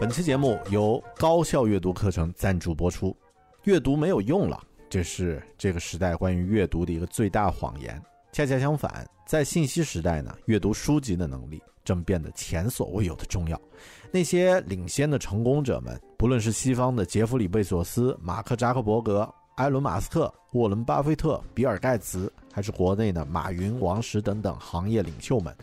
本期节目由高效阅读课程赞助播出。阅读没有用了，这是这个时代关于阅读的一个最大谎言。恰恰相反，在信息时代呢，阅读书籍的能力正变得前所未有的重要。那些领先的成功者们，不论是西方的杰弗里·贝索斯、马克·扎克伯格、埃伦·马斯克、沃伦·巴菲特、比尔·盖茨，还是国内的马云、王石等等行业领袖们。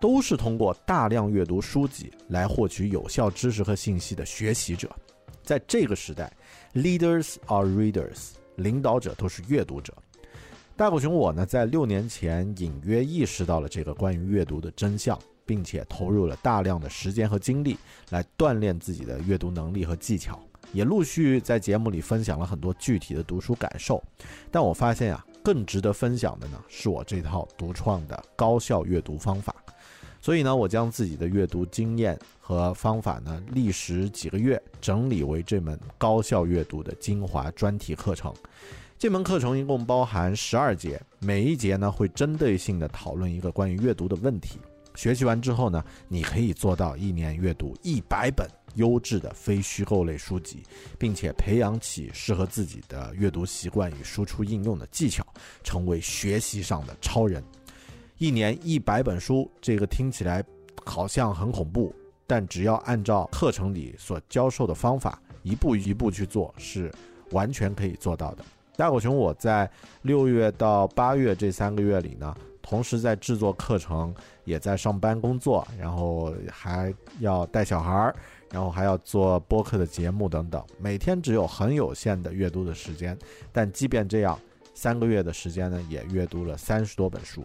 都是通过大量阅读书籍来获取有效知识和信息的学习者，在这个时代，leaders are readers，领导者都是阅读者。大狗熊我呢，在六年前隐约意识到了这个关于阅读的真相，并且投入了大量的时间和精力来锻炼自己的阅读能力和技巧，也陆续在节目里分享了很多具体的读书感受。但我发现啊，更值得分享的呢，是我这套独创的高效阅读方法。所以呢，我将自己的阅读经验和方法呢，历时几个月整理为这门高效阅读的精华专题课程。这门课程一共包含十二节，每一节呢会针对性的讨论一个关于阅读的问题。学习完之后呢，你可以做到一年阅读一百本优质的非虚构类书籍，并且培养起适合自己的阅读习惯与输出应用的技巧，成为学习上的超人。一年一百本书，这个听起来好像很恐怖，但只要按照课程里所教授的方法，一步一步去做，是完全可以做到的。大狗熊，我在六月到八月这三个月里呢，同时在制作课程，也在上班工作，然后还要带小孩儿，然后还要做播客的节目等等，每天只有很有限的阅读的时间，但即便这样，三个月的时间呢，也阅读了三十多本书。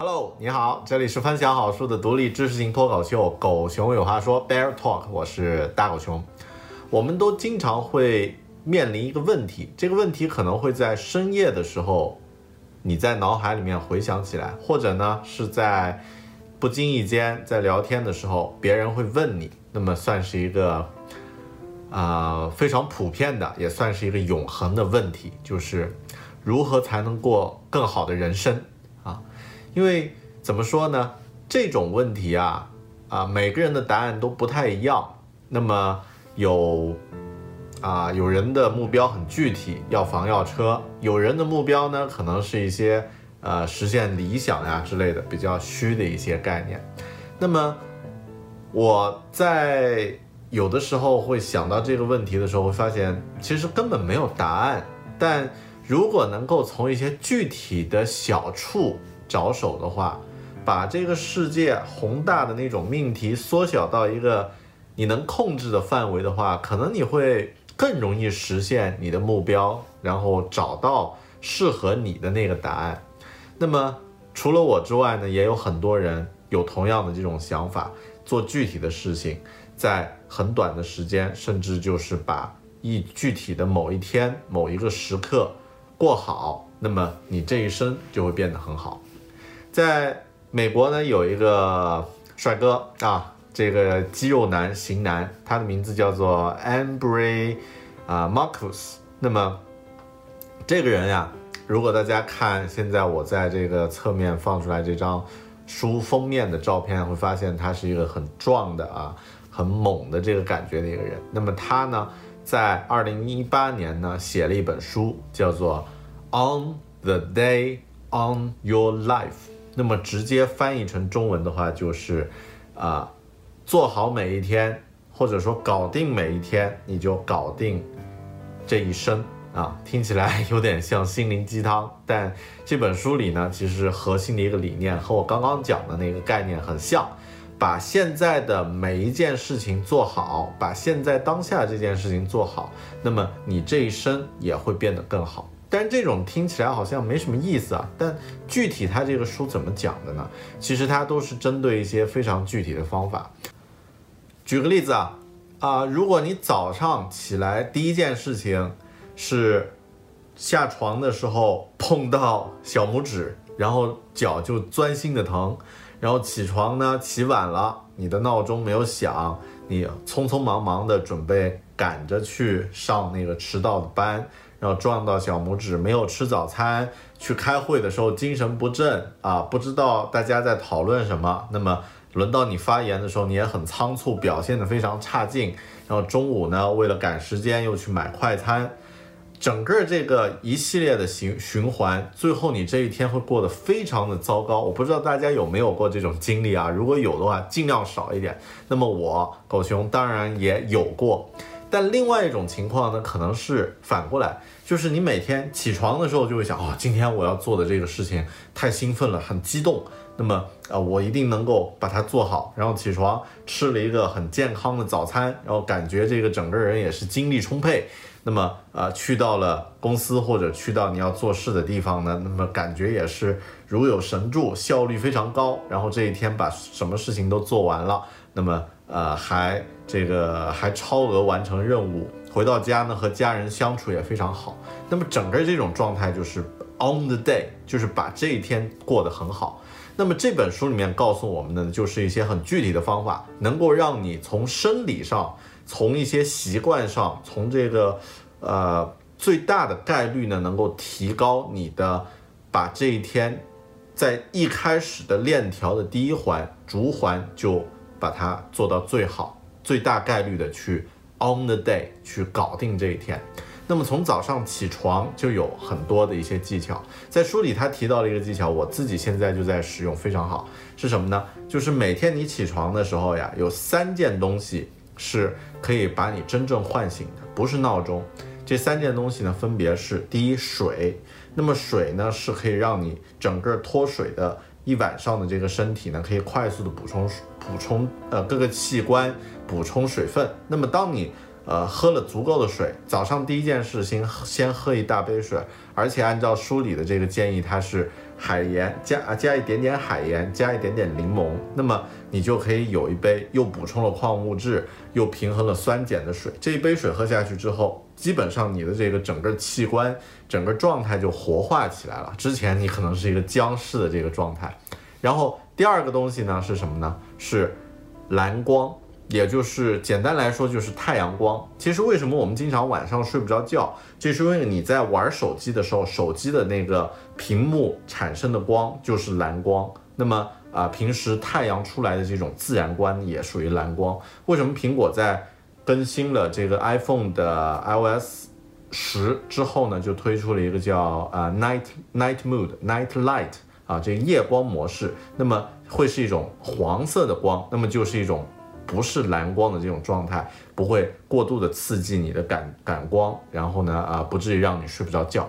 Hello，你好，这里是分享好书的独立知识型脱口秀《狗熊有话说》Bear Talk，我是大狗熊。我们都经常会面临一个问题，这个问题可能会在深夜的时候，你在脑海里面回想起来，或者呢是在不经意间在聊天的时候，别人会问你，那么算是一个啊非常普遍的，也算是一个永恒的问题，就是如何才能过更好的人生。因为怎么说呢？这种问题啊，啊，每个人的答案都不太一样。那么有啊，有人的目标很具体，要房要车；有人的目标呢，可能是一些呃实现理想呀之类的比较虚的一些概念。那么我在有的时候会想到这个问题的时候，会发现其实根本没有答案。但如果能够从一些具体的小处，着手的话，把这个世界宏大的那种命题缩小到一个你能控制的范围的话，可能你会更容易实现你的目标，然后找到适合你的那个答案。那么除了我之外呢，也有很多人有同样的这种想法，做具体的事情，在很短的时间，甚至就是把一具体的某一天、某一个时刻过好，那么你这一生就会变得很好。在美国呢，有一个帅哥啊，这个肌肉男型男，他的名字叫做 Ambry，啊 Marcus。那么这个人呀，如果大家看现在我在这个侧面放出来这张书封面的照片，会发现他是一个很壮的啊，很猛的这个感觉的一个人。那么他呢，在二零一八年呢，写了一本书，叫做《On the Day on Your Life》。那么直接翻译成中文的话就是啊，做好每一天，或者说搞定每一天，你就搞定这一生啊。听起来有点像心灵鸡汤，但这本书里呢，其实核心的一个理念和我刚刚讲的那个概念很像。把现在的每一件事情做好，把现在当下这件事情做好，那么你这一生也会变得更好。但这种听起来好像没什么意思啊。但具体他这个书怎么讲的呢？其实它都是针对一些非常具体的方法。举个例子啊，啊，如果你早上起来第一件事情是下床的时候碰到小拇指，然后脚就钻心的疼。然后起床呢，起晚了，你的闹钟没有响，你匆匆忙忙的准备赶着去上那个迟到的班，然后撞到小拇指，没有吃早餐，去开会的时候精神不振啊，不知道大家在讨论什么。那么轮到你发言的时候，你也很仓促，表现得非常差劲。然后中午呢，为了赶时间又去买快餐。整个这个一系列的循循环，最后你这一天会过得非常的糟糕。我不知道大家有没有过这种经历啊？如果有的话，尽量少一点。那么我狗熊当然也有过，但另外一种情况呢，可能是反过来，就是你每天起床的时候就会想，哦，今天我要做的这个事情太兴奋了，很激动。那么啊，我一定能够把它做好。然后起床吃了一个很健康的早餐，然后感觉这个整个人也是精力充沛。那么，呃，去到了公司或者去到你要做事的地方呢，那么感觉也是如有神助，效率非常高。然后这一天把什么事情都做完了，那么，呃，还这个还超额完成任务。回到家呢，和家人相处也非常好。那么整个这种状态就是 on the day，就是把这一天过得很好。那么这本书里面告诉我们的，就是一些很具体的方法，能够让你从生理上。从一些习惯上，从这个，呃，最大的概率呢，能够提高你的，把这一天，在一开始的链条的第一环，逐环就把它做到最好，最大概率的去 on the day 去搞定这一天。那么从早上起床就有很多的一些技巧，在书里他提到了一个技巧，我自己现在就在使用，非常好，是什么呢？就是每天你起床的时候呀，有三件东西。是可以把你真正唤醒的，不是闹钟。这三件东西呢，分别是：第一，水。那么水呢，是可以让你整个脱水的一晚上的这个身体呢，可以快速的补充补充呃各个器官补充水分。那么当你呃喝了足够的水，早上第一件事先先喝一大杯水，而且按照书里的这个建议，它是。海盐加加一点点海盐，加一点点柠檬，那么你就可以有一杯又补充了矿物质，又平衡了酸碱的水。这一杯水喝下去之后，基本上你的这个整个器官、整个状态就活化起来了。之前你可能是一个僵尸的这个状态。然后第二个东西呢是什么呢？是蓝光。也就是简单来说，就是太阳光。其实为什么我们经常晚上睡不着觉，就是因为你在玩手机的时候，手机的那个屏幕产生的光就是蓝光。那么啊，平时太阳出来的这种自然光也属于蓝光。为什么苹果在更新了这个 iPhone 的 iOS 十之后呢，就推出了一个叫啊 Night Night Mode Night Light 啊这个夜光模式？那么会是一种黄色的光，那么就是一种。不是蓝光的这种状态，不会过度的刺激你的感感光，然后呢，啊，不至于让你睡不着觉。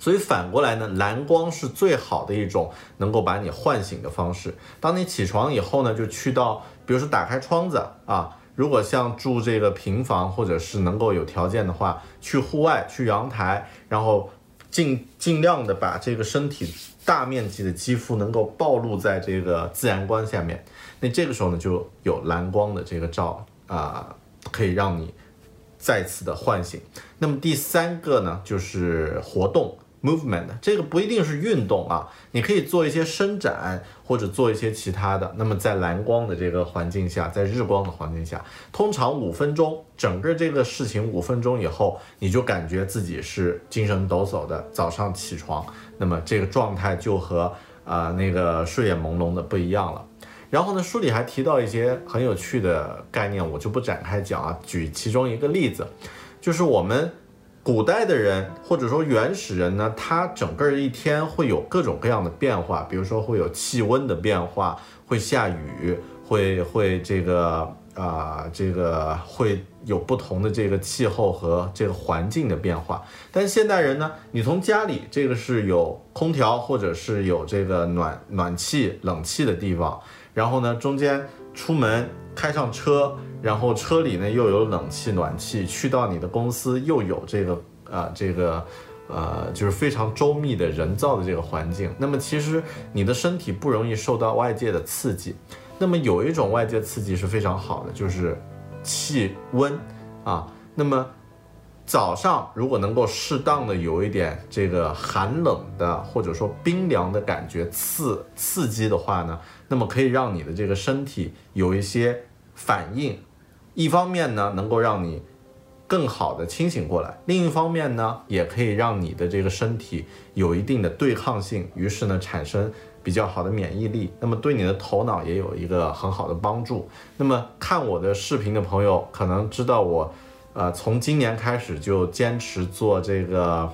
所以反过来呢，蓝光是最好的一种能够把你唤醒的方式。当你起床以后呢，就去到，比如说打开窗子啊，如果像住这个平房或者是能够有条件的话，去户外去阳台，然后尽尽量的把这个身体大面积的肌肤能够暴露在这个自然光下面。那这个时候呢，就有蓝光的这个照啊，可以让你再次的唤醒。那么第三个呢，就是活动 movement，这个不一定是运动啊，你可以做一些伸展或者做一些其他的。那么在蓝光的这个环境下，在日光的环境下，通常五分钟，整个这个事情五分钟以后，你就感觉自己是精神抖擞的，早上起床，那么这个状态就和啊那个睡眼朦胧的不一样了。然后呢，书里还提到一些很有趣的概念，我就不展开讲啊。举其中一个例子，就是我们古代的人或者说原始人呢，他整个一天会有各种各样的变化，比如说会有气温的变化，会下雨，会会这个啊，这个会有不同的这个气候和这个环境的变化。但现代人呢，你从家里这个是有空调或者是有这个暖暖气、冷气的地方，然后呢，中间出门开上车。然后车里呢又有冷气暖气，去到你的公司又有这个啊这个，呃就是非常周密的人造的这个环境。那么其实你的身体不容易受到外界的刺激。那么有一种外界刺激是非常好的，就是气温啊。那么早上如果能够适当的有一点这个寒冷的或者说冰凉的感觉刺刺激的话呢，那么可以让你的这个身体有一些反应。一方面呢，能够让你更好的清醒过来；另一方面呢，也可以让你的这个身体有一定的对抗性，于是呢，产生比较好的免疫力。那么对你的头脑也有一个很好的帮助。那么看我的视频的朋友可能知道我，呃，从今年开始就坚持做这个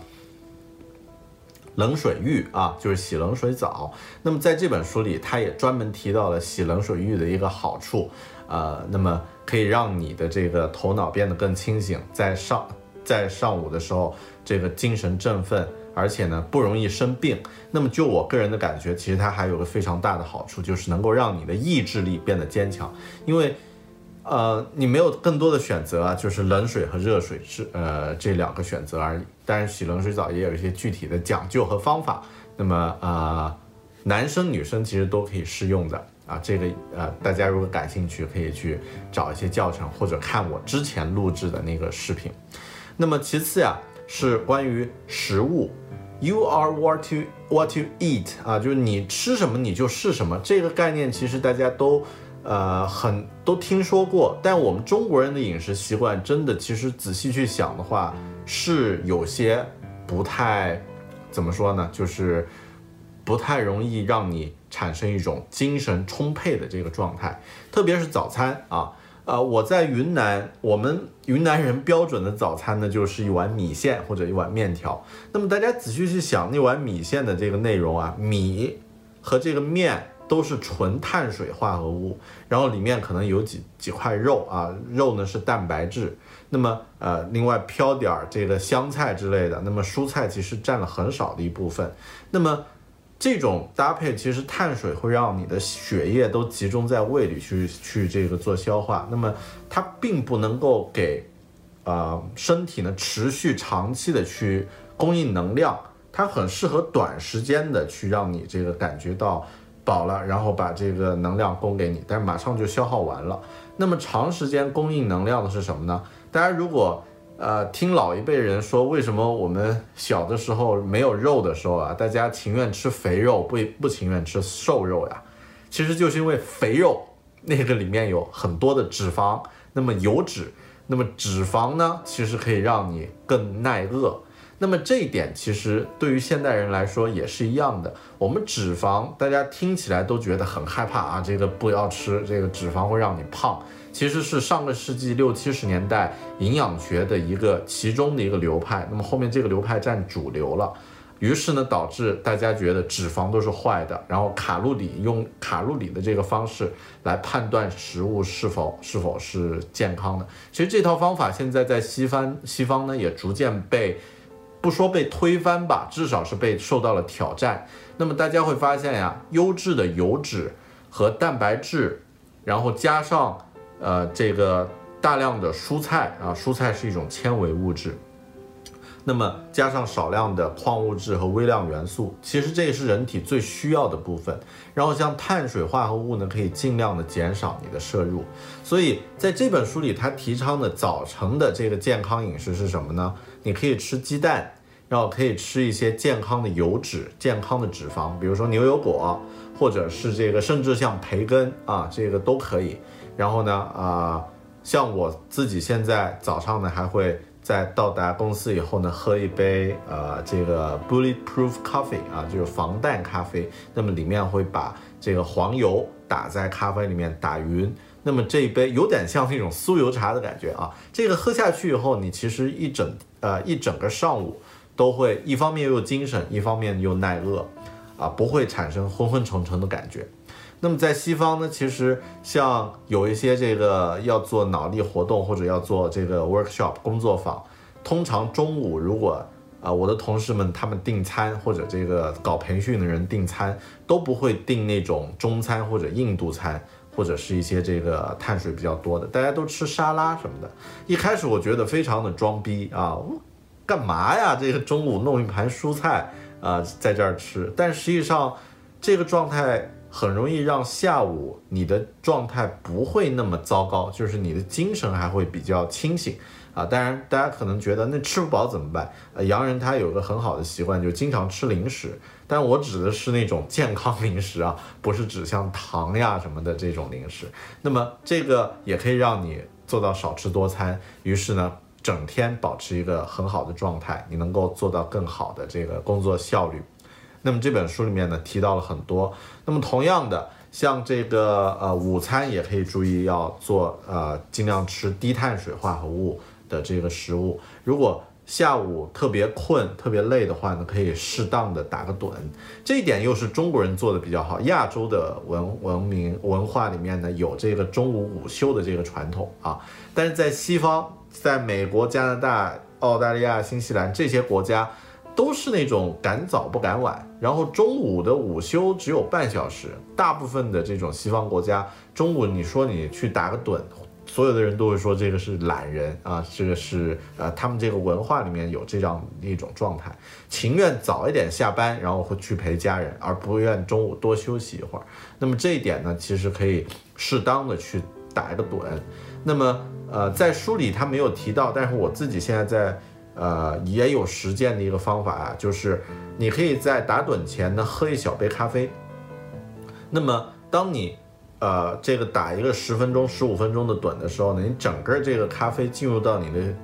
冷水浴啊，就是洗冷水澡。那么在这本书里，他也专门提到了洗冷水浴的一个好处。呃，那么可以让你的这个头脑变得更清醒，在上在上午的时候，这个精神振奋，而且呢不容易生病。那么就我个人的感觉，其实它还有个非常大的好处，就是能够让你的意志力变得坚强。因为，呃，你没有更多的选择啊，就是冷水和热水是呃这两个选择而已。但是洗冷水澡也有一些具体的讲究和方法。那么呃，男生女生其实都可以适用的。啊，这个呃，大家如果感兴趣，可以去找一些教程，或者看我之前录制的那个视频。那么其次呀，是关于食物，You are what you what you eat 啊，就是你吃什么你就是什么。这个概念其实大家都呃很都听说过，但我们中国人的饮食习惯真的其实仔细去想的话，是有些不太怎么说呢，就是不太容易让你。产生一种精神充沛的这个状态，特别是早餐啊，呃，我在云南，我们云南人标准的早餐呢，就是一碗米线或者一碗面条。那么大家仔细去想，那碗米线的这个内容啊，米和这个面都是纯碳水化合物，然后里面可能有几几块肉啊，肉呢是蛋白质，那么呃，另外飘点儿这个香菜之类的，那么蔬菜其实占了很少的一部分，那么。这种搭配其实碳水会让你的血液都集中在胃里去去这个做消化，那么它并不能够给，呃身体呢持续长期的去供应能量，它很适合短时间的去让你这个感觉到饱了，然后把这个能量供给你，但是马上就消耗完了。那么长时间供应能量的是什么呢？大家如果。呃，听老一辈人说，为什么我们小的时候没有肉的时候啊，大家情愿吃肥肉，不不情愿吃瘦肉呀？其实就是因为肥肉那个里面有很多的脂肪，那么油脂，那么脂肪呢，其实可以让你更耐饿。那么这一点其实对于现代人来说也是一样的。我们脂肪，大家听起来都觉得很害怕啊，这个不要吃，这个脂肪会让你胖。其实是上个世纪六七十年代营养学的一个其中的一个流派，那么后面这个流派占主流了，于是呢导致大家觉得脂肪都是坏的，然后卡路里用卡路里的这个方式来判断食物是否是否是健康的。其实这套方法现在在西方西方呢也逐渐被不说被推翻吧，至少是被受到了挑战。那么大家会发现呀，优质的油脂和蛋白质，然后加上呃，这个大量的蔬菜啊，蔬菜是一种纤维物质，那么加上少量的矿物质和微量元素，其实这也是人体最需要的部分。然后像碳水化合物呢，可以尽量的减少你的摄入。所以在这本书里，他提倡的早晨的这个健康饮食是什么呢？你可以吃鸡蛋，然后可以吃一些健康的油脂、健康的脂肪，比如说牛油果，或者是这个，甚至像培根啊，这个都可以。然后呢，啊，像我自己现在早上呢，还会在到达公司以后呢，喝一杯呃这个 bulletproof coffee 啊，就是防弹咖啡。那么里面会把这个黄油打在咖啡里面打匀，那么这一杯有点像那种酥油茶的感觉啊，这个喝下去以后，你其实一整呃一整个上午都会一方面又精神，一方面又耐饿，啊，不会产生昏昏沉沉的感觉。那么在西方呢，其实像有一些这个要做脑力活动或者要做这个 workshop 工作坊，通常中午如果啊我的同事们他们订餐或者这个搞培训的人订餐都不会订那种中餐或者印度餐或者是一些这个碳水比较多的，大家都吃沙拉什么的。一开始我觉得非常的装逼啊，干嘛呀？这个中午弄一盘蔬菜啊在这儿吃，但实际上这个状态。很容易让下午你的状态不会那么糟糕，就是你的精神还会比较清醒啊。当然，大家可能觉得那吃不饱怎么办？呃，洋人他有个很好的习惯，就经常吃零食。但我指的是那种健康零食啊，不是指像糖呀什么的这种零食。那么这个也可以让你做到少吃多餐，于是呢，整天保持一个很好的状态，你能够做到更好的这个工作效率。那么这本书里面呢提到了很多。那么同样的，像这个呃午餐也可以注意要做呃尽量吃低碳水化合物的这个食物。如果下午特别困、特别累的话呢，可以适当的打个盹。这一点又是中国人做的比较好。亚洲的文文明文化里面呢有这个中午午休的这个传统啊，但是在西方，在美国、加拿大、澳大利亚、新西兰这些国家。都是那种赶早不赶晚，然后中午的午休只有半小时。大部分的这种西方国家，中午你说你去打个盹，所有的人都会说这个是懒人啊，这个是呃他们这个文化里面有这样一种状态，情愿早一点下班，然后会去陪家人，而不愿中午多休息一会儿。那么这一点呢，其实可以适当的去打一个盹。那么呃，在书里他没有提到，但是我自己现在在。呃，也有实践的一个方法啊，就是你可以在打盹前呢喝一小杯咖啡。那么，当你呃这个打一个十分钟、十五分钟的盹的时候呢，你整个这个咖啡进入到你的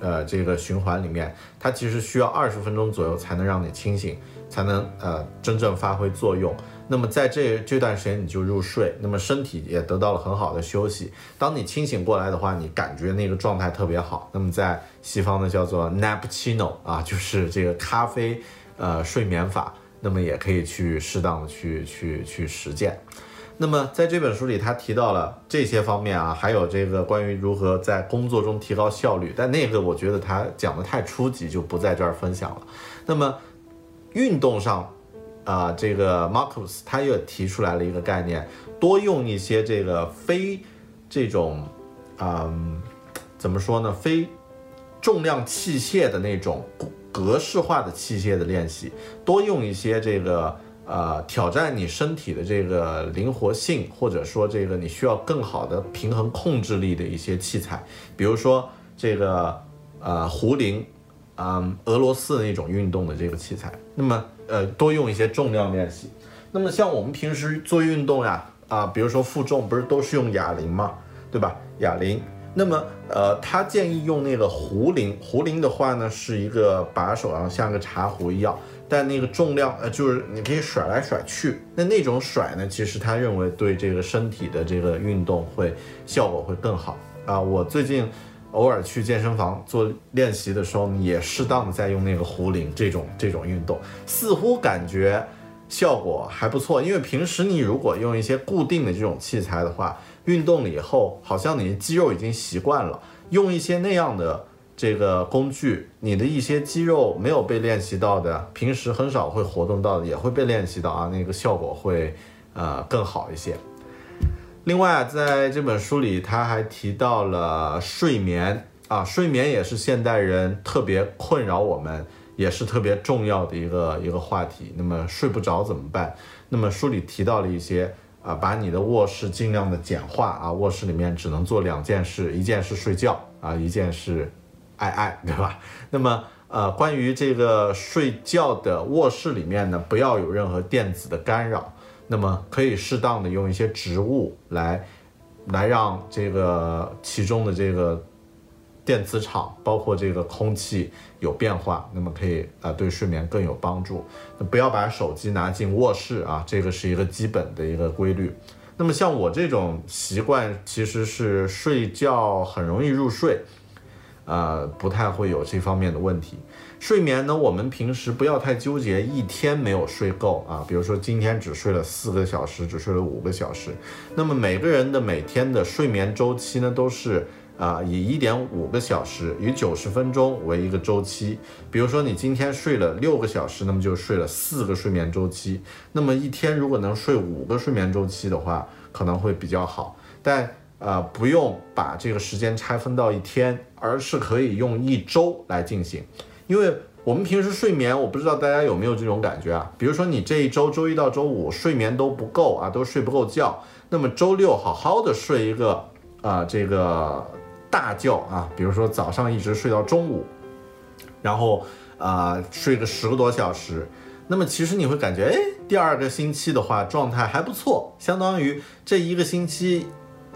呃这个循环里面，它其实需要二十分钟左右才能让你清醒，才能呃真正发挥作用。那么在这这段时间你就入睡，那么身体也得到了很好的休息。当你清醒过来的话，你感觉那个状态特别好。那么在西方呢叫做 nappuccino 啊，就是这个咖啡呃睡眠法。那么也可以去适当的去去去实践。那么在这本书里，他提到了这些方面啊，还有这个关于如何在工作中提高效率。但那个我觉得他讲的太初级，就不在这儿分享了。那么运动上。啊，这个 Marcus 他又提出来了一个概念，多用一些这个非这种，嗯，怎么说呢？非重量器械的那种格式化的器械的练习，多用一些这个呃挑战你身体的这个灵活性，或者说这个你需要更好的平衡控制力的一些器材，比如说这个呃壶铃，嗯，俄罗斯那种运动的这个器材，那么。呃，多用一些重量练习。那么像我们平时做运动呀，啊，比如说负重，不是都是用哑铃吗，对吧？哑铃。那么，呃，他建议用那个壶铃。壶铃的话呢，是一个把手，然后像个茶壶一样，但那个重量，呃，就是你可以甩来甩去。那那种甩呢，其实他认为对这个身体的这个运动会效果会更好啊。我最近。偶尔去健身房做练习的时候，也适当的在用那个壶铃这种这种运动，似乎感觉效果还不错。因为平时你如果用一些固定的这种器材的话，运动了以后，好像你的肌肉已经习惯了。用一些那样的这个工具，你的一些肌肉没有被练习到的，平时很少会活动到的，也会被练习到啊，那个效果会呃更好一些。另外，在这本书里，他还提到了睡眠啊，睡眠也是现代人特别困扰我们，也是特别重要的一个一个话题。那么睡不着怎么办？那么书里提到了一些啊，把你的卧室尽量的简化啊，卧室里面只能做两件事，一件是睡觉啊，一件是爱爱，对吧？那么呃，关于这个睡觉的卧室里面呢，不要有任何电子的干扰。那么可以适当的用一些植物来，来让这个其中的这个电磁场，包括这个空气有变化，那么可以啊对睡眠更有帮助。不要把手机拿进卧室啊，这个是一个基本的一个规律。那么像我这种习惯，其实是睡觉很容易入睡，呃，不太会有这方面的问题。睡眠呢，我们平时不要太纠结一天没有睡够啊，比如说今天只睡了四个小时，只睡了五个小时。那么每个人的每天的睡眠周期呢，都是啊以一点五个小时，以九十分钟为一个周期。比如说你今天睡了六个小时，那么就睡了四个睡眠周期。那么一天如果能睡五个睡眠周期的话，可能会比较好。但呃，不用把这个时间拆分到一天，而是可以用一周来进行。因为我们平时睡眠，我不知道大家有没有这种感觉啊？比如说你这一周周一到周五睡眠都不够啊，都睡不够觉，那么周六好好的睡一个啊这个大觉啊，比如说早上一直睡到中午，然后啊睡个十个多小时，那么其实你会感觉，哎，第二个星期的话状态还不错，相当于这一个星期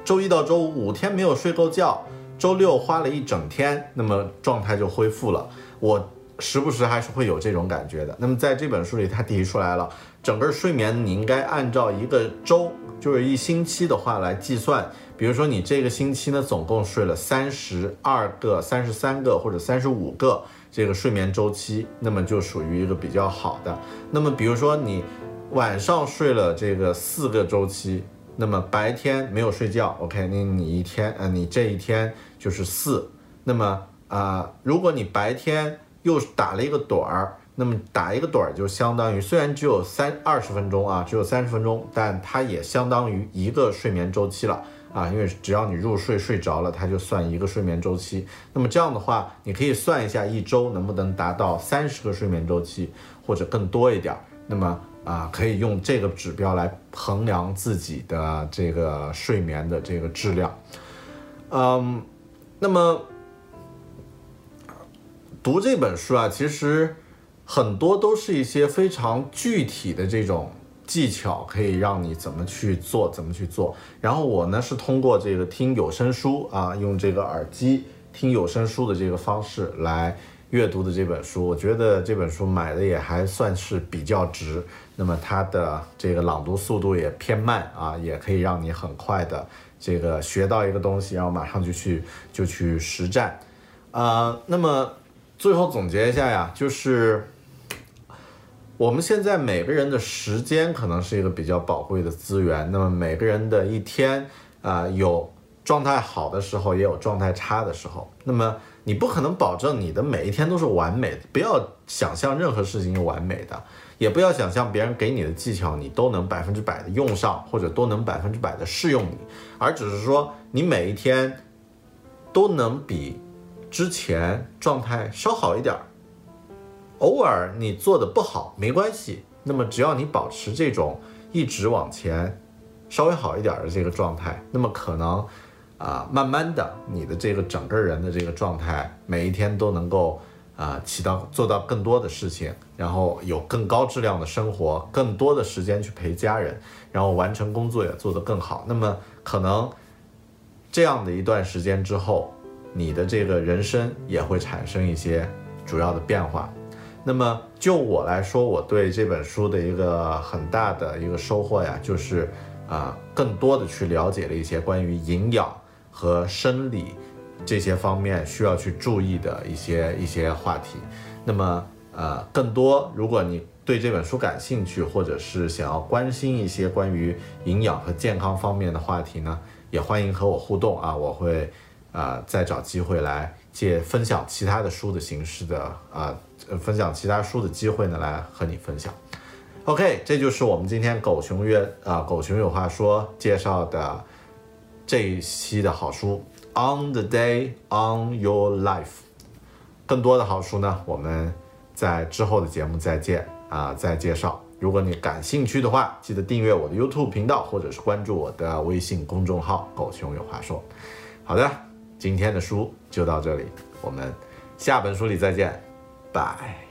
周一到周五五天没有睡够觉，周六花了一整天，那么状态就恢复了。我时不时还是会有这种感觉的。那么在这本书里，他提出来了，整个睡眠你应该按照一个周，就是一星期的话来计算。比如说你这个星期呢，总共睡了三十二个、三十三个或者三十五个这个睡眠周期，那么就属于一个比较好的。那么比如说你晚上睡了这个四个周期，那么白天没有睡觉，OK，那你一天，呃，你这一天就是四。那么啊，如果你白天又打了一个盹儿，那么打一个盹儿就相当于虽然只有三二十分钟啊，只有三十分钟，但它也相当于一个睡眠周期了啊，因为只要你入睡睡着了，它就算一个睡眠周期。那么这样的话，你可以算一下一周能不能达到三十个睡眠周期或者更多一点。那么啊，可以用这个指标来衡量自己的这个睡眠的这个质量。嗯，那么。读这本书啊，其实很多都是一些非常具体的这种技巧，可以让你怎么去做，怎么去做。然后我呢是通过这个听有声书啊，用这个耳机听有声书的这个方式来阅读的这本书。我觉得这本书买的也还算是比较值。那么它的这个朗读速度也偏慢啊，也可以让你很快的这个学到一个东西，然后马上就去就去实战啊。那么。最后总结一下呀，就是我们现在每个人的时间可能是一个比较宝贵的资源。那么每个人的一天啊，有状态好的时候，也有状态差的时候。那么你不可能保证你的每一天都是完美的，不要想象任何事情是完美的，也不要想象别人给你的技巧你都能百分之百的用上，或者都能百分之百的适用你，而只是说你每一天都能比。之前状态稍好一点儿，偶尔你做的不好没关系。那么只要你保持这种一直往前稍微好一点的这个状态，那么可能啊，慢慢的你的这个整个人的这个状态，每一天都能够啊起到做到更多的事情，然后有更高质量的生活，更多的时间去陪家人，然后完成工作也做得更好。那么可能这样的一段时间之后。你的这个人生也会产生一些主要的变化。那么就我来说，我对这本书的一个很大的一个收获呀，就是啊，更多的去了解了一些关于营养和生理这些方面需要去注意的一些一些话题。那么呃，更多如果你对这本书感兴趣，或者是想要关心一些关于营养和健康方面的话题呢，也欢迎和我互动啊，我会。啊，再找机会来借分享其他的书的形式的啊，分享其他书的机会呢，来和你分享。OK，这就是我们今天狗熊约啊，狗熊有话说介绍的这一期的好书，On the Day on Your Life。更多的好书呢，我们在之后的节目再见啊，再介绍。如果你感兴趣的话，记得订阅我的 YouTube 频道，或者是关注我的微信公众号“狗熊有话说”。好的。今天的书就到这里，我们下本书里再见，拜。